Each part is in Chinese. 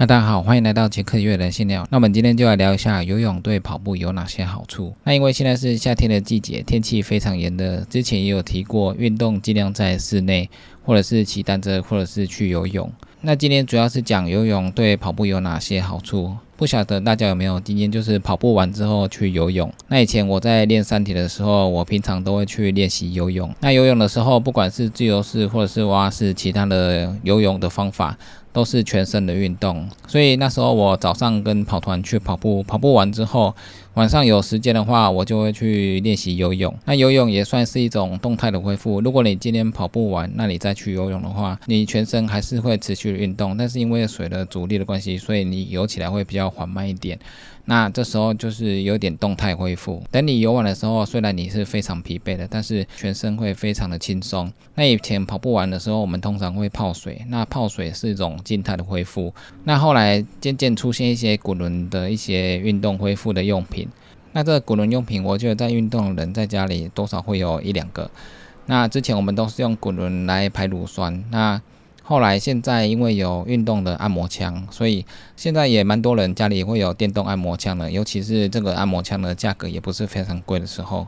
嗨，大家好，欢迎来到杰克月人信聊。那我们今天就来聊一下游泳对跑步有哪些好处。那因为现在是夏天的季节，天气非常炎热，之前也有提过，运动尽量在室内，或者是骑单车，或者是去游泳。那今天主要是讲游泳对跑步有哪些好处。不晓得大家有没有今天就是跑步完之后去游泳？那以前我在练三体的时候，我平常都会去练习游泳。那游泳的时候，不管是自由式或者是蛙式，其他的游泳的方法。都是全身的运动，所以那时候我早上跟跑团去跑步，跑步完之后，晚上有时间的话，我就会去练习游泳。那游泳也算是一种动态的恢复。如果你今天跑步完，那你再去游泳的话，你全身还是会持续运动，但是因为水的阻力的关系，所以你游起来会比较缓慢一点。那这时候就是有点动态恢复。等你游完的时候，虽然你是非常疲惫的，但是全身会非常的轻松。那以前跑步完的时候，我们通常会泡水。那泡水是一种静态的恢复。那后来渐渐出现一些滚轮的一些运动恢复的用品。那这滚轮用品，我觉得在运动的人在家里多少会有一两个。那之前我们都是用滚轮来排乳酸。那后来，现在因为有运动的按摩枪，所以现在也蛮多人家里会有电动按摩枪的。尤其是这个按摩枪的价格也不是非常贵的时候，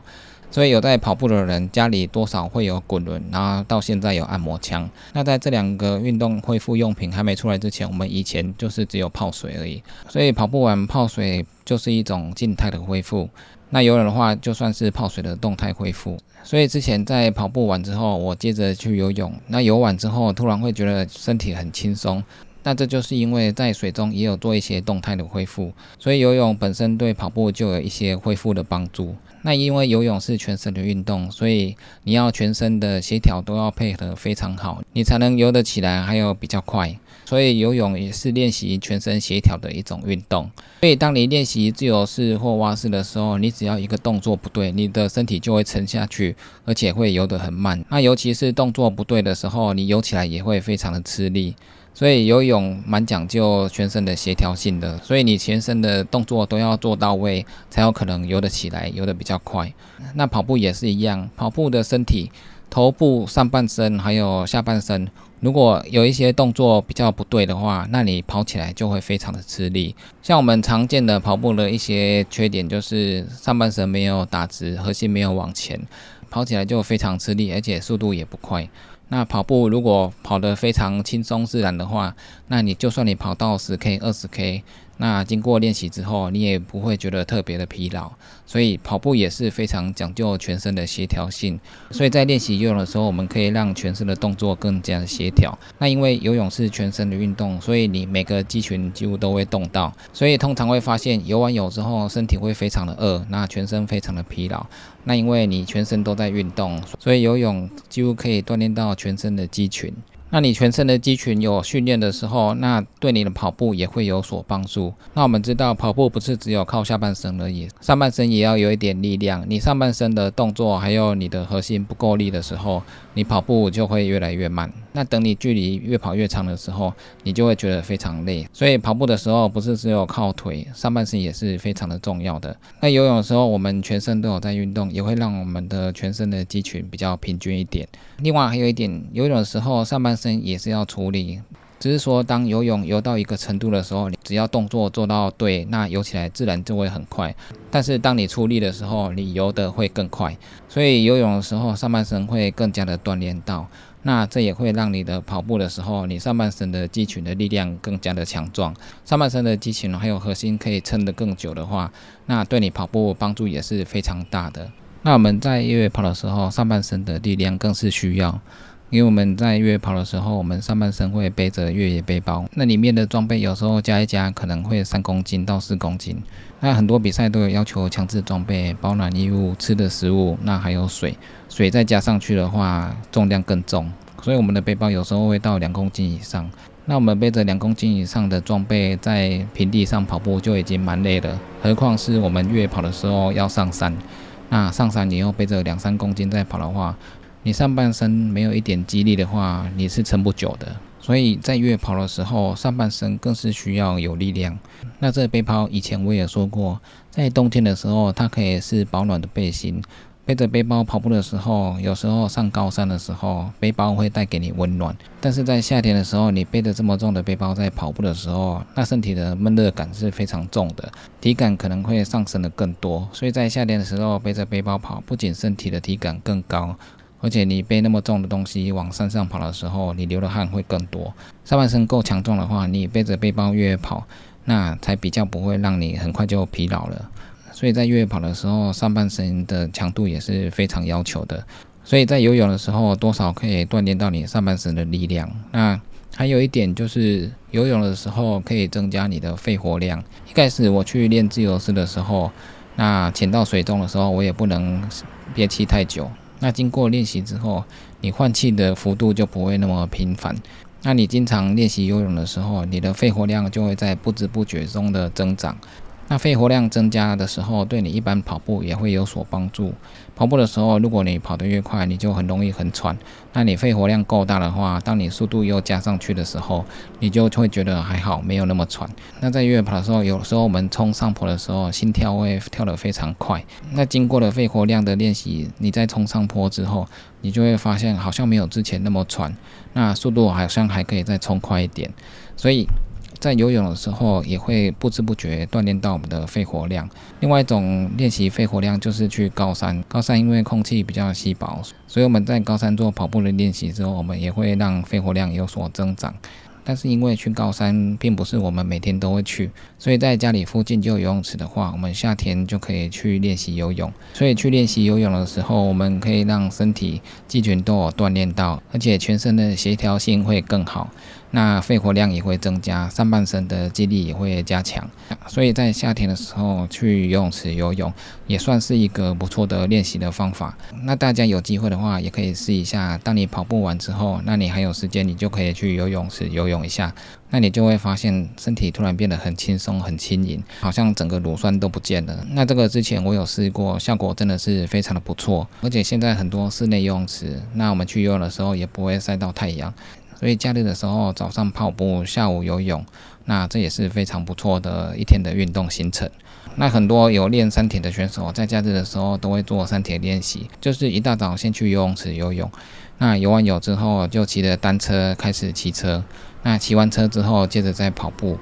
所以有在跑步的人家里多少会有滚轮，然后到现在有按摩枪。那在这两个运动恢复用品还没出来之前，我们以前就是只有泡水而已。所以跑步完泡水就是一种静态的恢复。那游泳的话，就算是泡水的动态恢复。所以之前在跑步完之后，我接着去游泳。那游完之后，突然会觉得身体很轻松。那这就是因为在水中也有做一些动态的恢复，所以游泳本身对跑步就有一些恢复的帮助。那因为游泳是全身的运动，所以你要全身的协调都要配合非常好，你才能游得起来，还有比较快。所以游泳也是练习全身协调的一种运动。所以当你练习自由式或蛙式的时候，你只要一个动作不对，你的身体就会沉下去，而且会游得很慢。那尤其是动作不对的时候，你游起来也会非常的吃力。所以游泳蛮讲究全身的协调性的，所以你全身的动作都要做到位，才有可能游得起来，游得比较快。那跑步也是一样，跑步的身体。头部、上半身还有下半身，如果有一些动作比较不对的话，那你跑起来就会非常的吃力。像我们常见的跑步的一些缺点，就是上半身没有打直，核心没有往前，跑起来就非常吃力，而且速度也不快。那跑步如果跑得非常轻松自然的话，那你就算你跑到十 K、二十 K。那经过练习之后，你也不会觉得特别的疲劳，所以跑步也是非常讲究全身的协调性。所以在练习游泳的时候，我们可以让全身的动作更加的协调。那因为游泳是全身的运动，所以你每个肌群几乎都会动到，所以通常会发现游完泳之后，身体会非常的饿，那全身非常的疲劳。那因为你全身都在运动，所以游泳几乎可以锻炼到全身的肌群。那你全身的肌群有训练的时候，那对你的跑步也会有所帮助。那我们知道，跑步不是只有靠下半身而已，上半身也要有一点力量。你上半身的动作还有你的核心不够力的时候，你跑步就会越来越慢。那等你距离越跑越长的时候，你就会觉得非常累。所以跑步的时候不是只有靠腿，上半身也是非常的重要的。那游泳的时候，我们全身都有在运动，也会让我们的全身的肌群比较平均一点。另外还有一点，游泳的时候上半身也是要处理，只是说当游泳游到一个程度的时候，你只要动作做到对，那游起来自然就会很快。但是当你出力的时候，你游的会更快。所以游泳的时候，上半身会更加的锻炼到，那这也会让你的跑步的时候，你上半身的肌群的力量更加的强壮，上半身的肌群还有核心可以撑得更久的话，那对你跑步帮助也是非常大的。那我们在越野跑的时候，上半身的力量更是需要，因为我们在越野跑的时候，我们上半身会背着越野背包，那里面的装备有时候加一加可能会三公斤到四公斤。那很多比赛都有要求强制装备保暖衣物、吃的食物，那还有水，水再加上去的话，重量更重，所以我们的背包有时候会到两公斤以上。那我们背着两公斤以上的装备在平地上跑步就已经蛮累了，何况是我们越野跑的时候要上山。那上山你又背着两三公斤在跑的话，你上半身没有一点肌力的话，你是撑不久的。所以在越跑的时候，上半身更是需要有力量。那这背包以前我也说过，在冬天的时候，它可以是保暖的背心。背着背包跑步的时候，有时候上高山的时候，背包会带给你温暖。但是在夏天的时候，你背着这么重的背包在跑步的时候，那身体的闷热感是非常重的，体感可能会上升的更多。所以在夏天的时候背着背包跑，不仅身体的体感更高，而且你背那么重的东西往山上跑的时候，你流的汗会更多。上半身够强壮的话，你背着背包越野跑，那才比较不会让你很快就疲劳了。所以在越野跑的时候，上半身的强度也是非常要求的。所以在游泳的时候，多少可以锻炼到你上半身的力量。那还有一点就是，游泳的时候可以增加你的肺活量。一开始我去练自由式的时候，那潜到水中的时候，我也不能憋气太久。那经过练习之后，你换气的幅度就不会那么频繁。那你经常练习游泳的时候，你的肺活量就会在不知不觉中的增长。那肺活量增加的时候，对你一般跑步也会有所帮助。跑步的时候，如果你跑得越快，你就很容易很喘。那你肺活量够大的话，当你速度又加上去的时候，你就会觉得还好，没有那么喘。那在越野跑的时候，有时候我们冲上坡的时候，心跳会跳得非常快。那经过了肺活量的练习，你在冲上坡之后，你就会发现好像没有之前那么喘，那速度好像还可以再冲快一点。所以。在游泳的时候，也会不知不觉锻炼到我们的肺活量。另外一种练习肺活量，就是去高山。高山因为空气比较稀薄，所以我们在高山做跑步的练习之后，我们也会让肺活量有所增长。但是因为去高山并不是我们每天都会去，所以在家里附近就有游泳池的话，我们夏天就可以去练习游泳。所以去练习游泳的时候，我们可以让身体肌群都有锻炼到，而且全身的协调性会更好。那肺活量也会增加，上半身的肌力也会加强，所以在夏天的时候去游泳池游泳也算是一个不错的练习的方法。那大家有机会的话，也可以试一下。当你跑步完之后，那你还有时间，你就可以去游泳池游泳一下，那你就会发现身体突然变得很轻松、很轻盈，好像整个乳酸都不见了。那这个之前我有试过，效果真的是非常的不错。而且现在很多室内游泳池，那我们去游泳的时候也不会晒到太阳。所以假日的时候，早上跑步，下午游泳，那这也是非常不错的一天的运动行程。那很多有练山铁的选手，在假日的时候都会做山铁练习，就是一大早先去游泳池游泳，那游完泳之后就骑着单车开始骑车，那骑完车之后接着再跑步。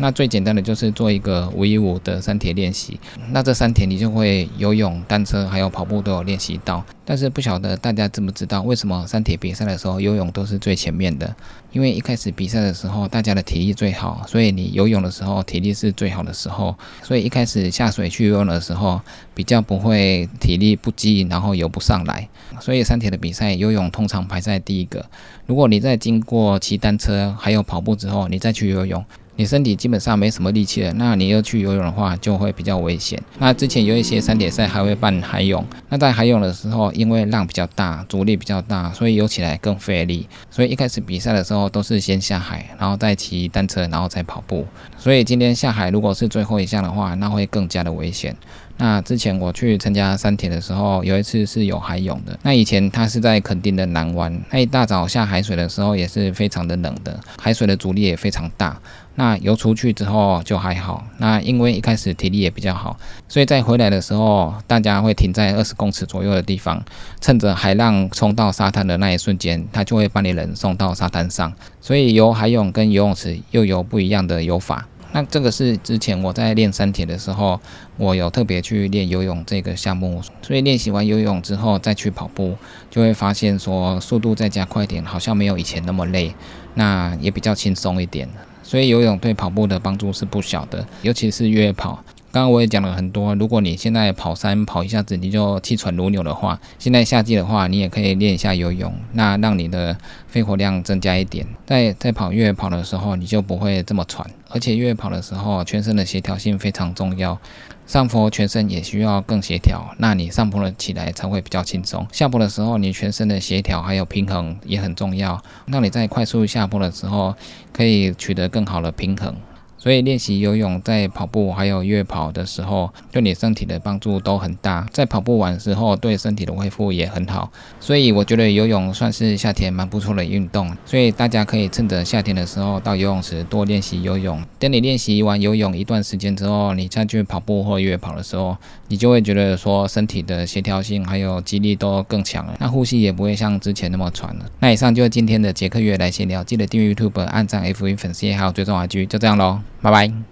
那最简单的就是做一个五一五的三铁练习，那这三铁你就会游泳、单车还有跑步都有练习到。但是不晓得大家知不知道，为什么三铁比赛的时候游泳都是最前面的？因为一开始比赛的时候大家的体力最好，所以你游泳的时候体力是最好的时候，所以一开始下水去游泳的时候比较不会体力不济，然后游不上来。所以三铁的比赛游泳通常排在第一个。如果你在经过骑单车还有跑步之后，你再去游泳。你身体基本上没什么力气了，那你又去游泳的话，就会比较危险。那之前有一些山铁赛还会办海泳，那在海泳的时候，因为浪比较大，阻力比较大，所以游起来更费力。所以一开始比赛的时候都是先下海，然后再骑单车，然后再跑步。所以今天下海如果是最后一项的话，那会更加的危险。那之前我去参加山铁的时候，有一次是有海泳的。那以前它是在垦丁的南湾，那一大早下海水的时候也是非常的冷的，海水的阻力也非常大。那游出去之后就还好。那因为一开始体力也比较好，所以在回来的时候，大家会停在二十公尺左右的地方，趁着海浪冲到沙滩的那一瞬间，他就会把你人送到沙滩上。所以游海泳跟游泳池又有不一样的游法。那这个是之前我在练三铁的时候，我有特别去练游泳这个项目，所以练习完游泳之后再去跑步，就会发现说速度再加快点，好像没有以前那么累，那也比较轻松一点。所以游泳对跑步的帮助是不小的，尤其是越野跑。刚刚我也讲了很多，如果你现在跑山跑一下子你就气喘如牛的话，现在夏季的话，你也可以练一下游泳，那让你的肺活量增加一点，在在跑越野跑的时候你就不会这么喘。而且越野跑的时候，全身的协调性非常重要，上坡全身也需要更协调，那你上坡了起来才会比较轻松。下坡的时候，你全身的协调还有平衡也很重要，让你在快速下坡的时候可以取得更好的平衡。所以练习游泳在跑步还有越跑的时候，对你身体的帮助都很大。在跑步完之后，对身体的恢复也很好。所以我觉得游泳算是夏天蛮不错的运动。所以大家可以趁着夏天的时候到游泳池多练习游泳。等你练习完游泳一段时间之后，你再去跑步或越跑的时候，你就会觉得说身体的协调性还有肌力都更强了。那呼吸也不会像之前那么喘了。那以上就是今天的杰克月来闲聊，记得订阅 YouTube、按赞 FV 粉丝也好，追踪 IG，就这样喽。Bye bye